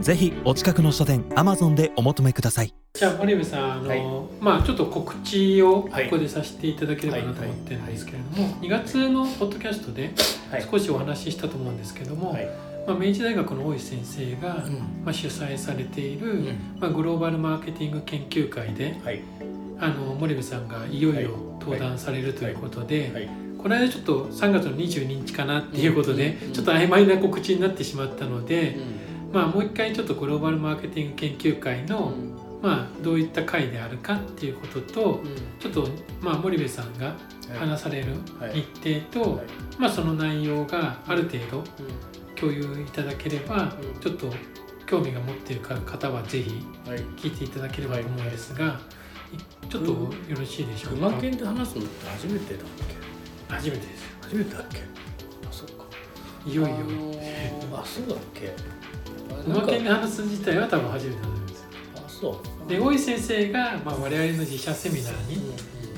ぜひお近くの書店アマゾンでお求めください。じゃあ森部さんあの、はい。まあちょっと告知をこはいこでさせていただければなと思ってるんですけれども、2月のポッドキャストではい。少しお話ししたと思うんですけども、はい。まあ、明治大学の大石先生が、うん。まあ、主催されている、うん。まあ、グローバルマーケティング研究会ではい。あの森部さんがいよいよはい登壇されるということで、はい。この間ちょっと3月の22日かなっていうことで、うん。ちょっと曖昧な告知になってしまったので、うまあ、もう一回ちょっとグローバルマーケティング研究会の、ん。まあ、どういった会であるかっていうこととちょっと、まあ、森部さんが話されるはい。日程と、はい。まあ、その内容がある程度共有いただければ、うん。ちょっと興味が持っている方はぜひはい。聞いていただければと思うんですが、いちょっとよろしいでしょうか、群馬県で話すのって初めてだっ初めてです初めてだっけ？あそっか。いよいよ。あのーあそうだっけ？あ群馬県でなんか話す自体は多分初めてなんです。よあそう。で大井先生が、まあ、我々の自社セミナーに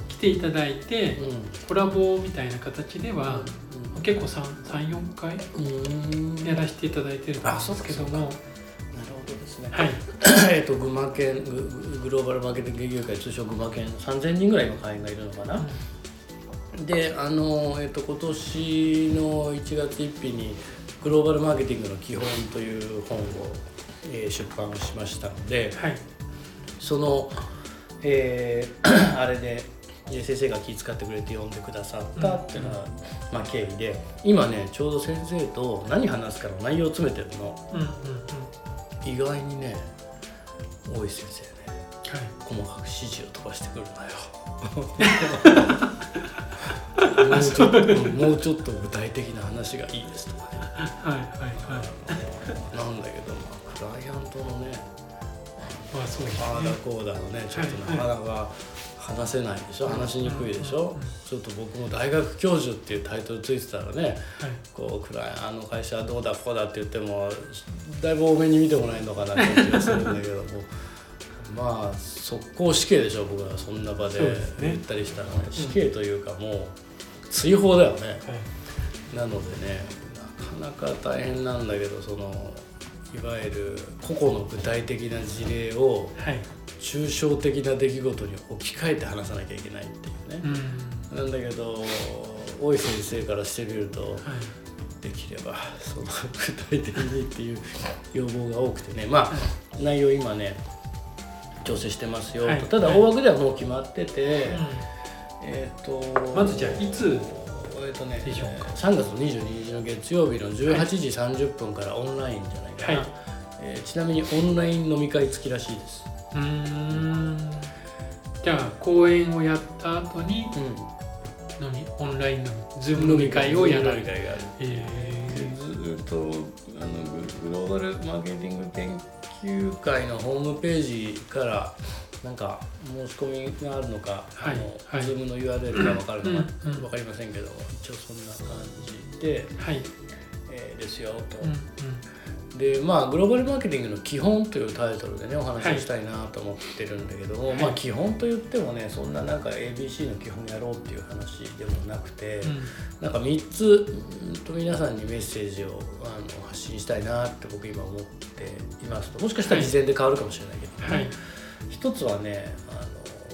来ていただいて、うん。うんコラボみたいな形では、結構34回うんうん。やらせていただいてるんですけども、なるほどですね。はい。えっと群馬県グググローバルマーケティング研究会通称群馬県3000人ぐらいの会員がいるのかな、であの、えっと、今年の1月1日に「グローバルマーケティングの基本」という本を、えー出版しましたのではい。その、えー あれでえー先生が気遣ってくれて読んでくださったっていうのが、まあ、経緯で今ねちょうど先生と何話すかの内容を詰めてるの？うんうんうん。意外にね大石先生ね。はい。細かく指示を飛ばしてくるのよ もうちょっともうちょっと具体的な話がいいですとかね。はいはいはい。なんだけど、まあ、クライアントのね まあそうですああだねこうだのね。ちょっとなかなか話せないでしょ。話しにくいでしょ。ちょっと僕も大学教授っていうタイトルついてたらね。はい。こうクライあの会社はどうだこうだって言ってもだいぶ多めに見てもらえるのかなって気がするんだけども。まあ速攻死刑でしょ僕らそんな場で言ったりしたらね。死刑というかもう追放だよね。はい。なのでねなかなか大変なんだけどそのいわゆる個々の具体的な事例をはい。抽象的な出来事に置き換えて話さなきゃいけないっていうね。う、ん。なんだけど大井先生からしてみるとはい。できればその具体的にっていう要望が多くてね。まあ内容今ね調整してますよと、はい。ただ大枠ではもう決まってて、えっ、とまずじゃあいつえっとねでしょうか？3月の22日の月曜日の18時30分からオンラインじゃないかな、はい。えーちなみにオンライン飲み会付きらしいです、うーん。じゃあ講演をやった後に飲みオンラインのズーム飲み会をやられる会がある。えでずっとあのググローバルマーケティング研究会のホームページからなんか申し込みがあるのか、はいあのはい。Zoom の URL が分かるのか分かりませんけど一応そんな感じで、ーはい。えーですよと。うんうん。でまあグローバルマーケティングの基本というタイトルでねお話ししたいなと思ってるんだけども、はい。まあ基本と言ってもねそんななんか ABC の基本やろうっていう話でもなくて、うん。なんか3つうんと皆さんにメッセージをあの発信したいなって僕今思っていますと。もしかしたら事前で変わるかもしれないけど、はい一つはねあ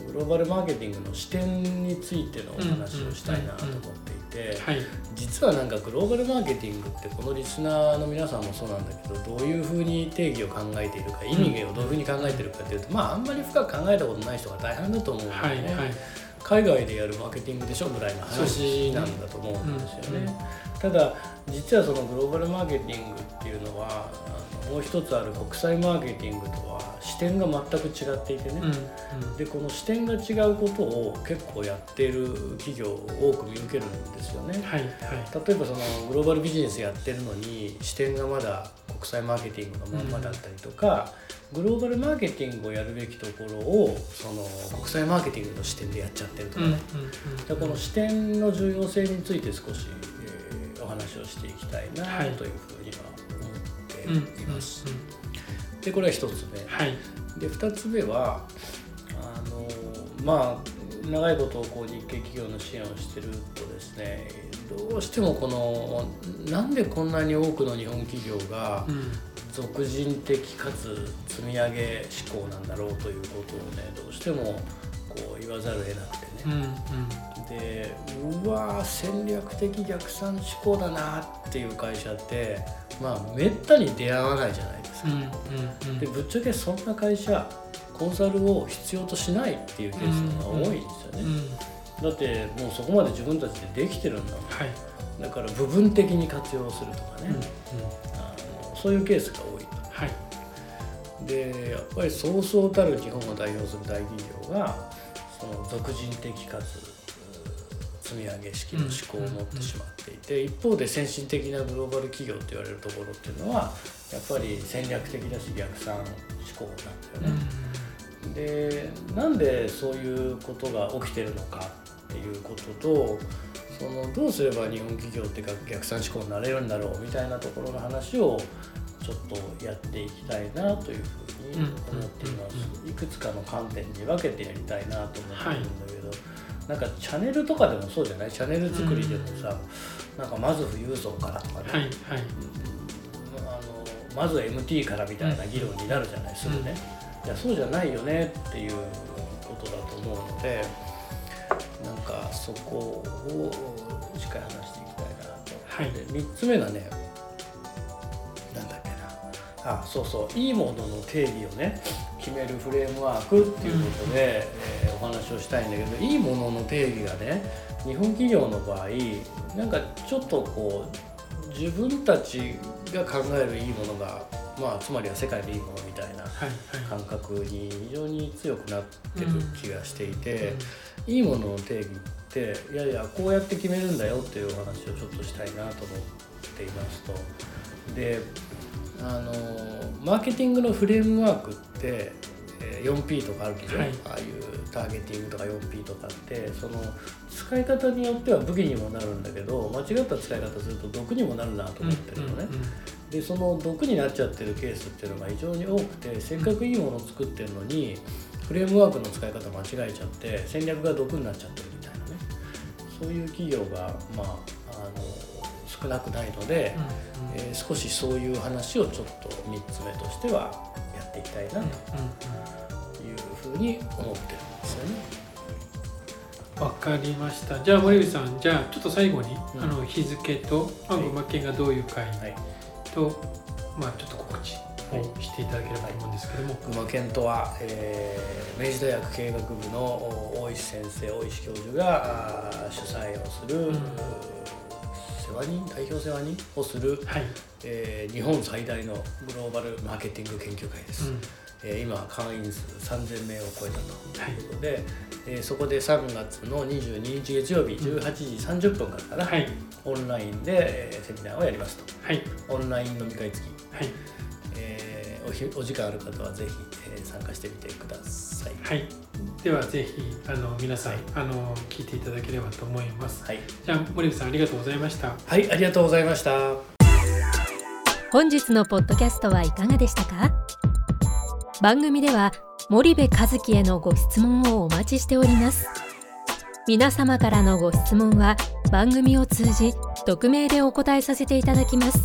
のグローバルマーケティングの視点についてのお話をしたいなと思っていて。はい。実はなんかグローバルマーケティングってこのリスナーの皆さんもそうなんだけどどういうふうに定義を考えているか意味をどういうふうに考えているかっていうとまああんまり深く考えたことない人が大半だと思うんだよね、はいはい。海外でやるマーケティングでしょぐらいの話なんだと思うんですよね。ただ実はそのグローバルマーケティングっていうのはもう一つある国際マーケティングとは視点が全く違っていてね、うんうん。でこの視点が違うことを結構やっている企業を多く見受けるんですよね。はいはい。例えばそのグローバルビジネスやってるのに視点がまだ国際マーケティングのまんまだったりとか、グローバルマーケティングをやるべきところをその国際マーケティングの視点でやっちゃってるとかね、でこの視点の重要性について少し、えー、お話をしていきたいなというふうにはいます。でこれは1つ目、はい、で2つ目はあのまあ長いことこう日系企業の支援をしてるとですねどうしてもこのなんでこんなに多くの日本企業が俗人的かつ積み上げ志向なんだろうということをねどうしてもこう言わざるを得なくてね、うんうん、でうわ戦略的逆算志向だなっていう会社ってまあめったに出会わないじゃないですか。うんうんうん、でぶっちゃけそんな会社コンサルを必要としないっていうケースが多いんですよね。うんうん。だってもうそこまで自分たちでできてるんだもん、はい、だから部分的に活用するとかね、うんうん、あのそういうケースが多いと、はい、でやっぱりそうそうたる日本を代表する大企業がその俗人的かつ積み上げ式の思考を持ってしまっていて、一方で先進的なグローバル企業って言われるところっていうのはやっぱり戦略的だし逆算思考なんだよね。うん、でなんでそういうことが起きてるのかっていうこととそのどうすれば日本企業って逆算思考になれるんだろうみたいなところの話をちょっとやっていきたいなというふうに思っています。いくつかの観点に分けてやりたいなと思ってるんだけど、はい、なんかチャンネルとかでもそうじゃない？チャンネル作りでもさ、うん、なんかまず富裕層からとかね、はいはい、あのまず MT からみたいな議論になるじゃない？すぐね、いやそうじゃないよねっていうことだと思うので。なんかそこをしっかり話していきたいなと、はい、で3つ目がねなんだっけな。あそうそう。いいものの定義をね決めるフレームワークっていうことで、うん、えー、お話をしたいんだけどいいものの定義がね日本企業の場合なんかちょっとこう自分たちが考えるいいものがまあ、つまりは世界でいいものみたいな感覚に非常に強くなってる気がしていて、いいものの定義っていやいやこうやって決めるんだよっていうお話をちょっとしたいなと思っていますと。であのマーケティングのフレームワークって 4P とかあるけど、はい、ああいうターゲティングとか 4P とかってその使い方によっては武器にもなるんだけど間違った使い方すると毒にもなるなと思ってるのね。でその毒になっちゃってるケースっていうのが非常に多くてせっかくいいものを作ってるのにフレームワークの使い方間違えちゃって戦略が毒になっちゃってるみたいなね。そういう企業がまああの少なくないので、うんうん、えー、少しそういう話をちょっと3つ目としてはやっていきたいなというふうに思ってるんですよね。わかりました。じゃあ森口さん、じゃあちょっと最後に、うん、あの日付と、まあ、群馬県がどういう会と、はい、まあちょっと告知をしていただければと思うんですけども、群馬県とは、えー、明治大学経営学部の大石先生大石教授が主催をする、うん、世話人代表世話人をする、はい。えー、日本最大のグローバルマーケティング研究会です。うん。えー、今会員数3000名を超えたということで、はい、えー、そこで3月の22日月曜日18時30分からかな、はい、オンラインで、えー、セミナーをやりますと、はい、オンライン飲み会付き、はい。えー、おお時間ある方はぜひ、えー、参加してみてください。はい、ではぜひあの皆さん、はい、あの聞いていただければと思います。はい、じゃあ森口さんありがとうございました。はいありがとうございました。本日のポッドキャストはいかがでしたか？番組では森部和樹へのご質問をお待ちしております皆様からのご質問は番組を通じ匿名でお答えさせていただきます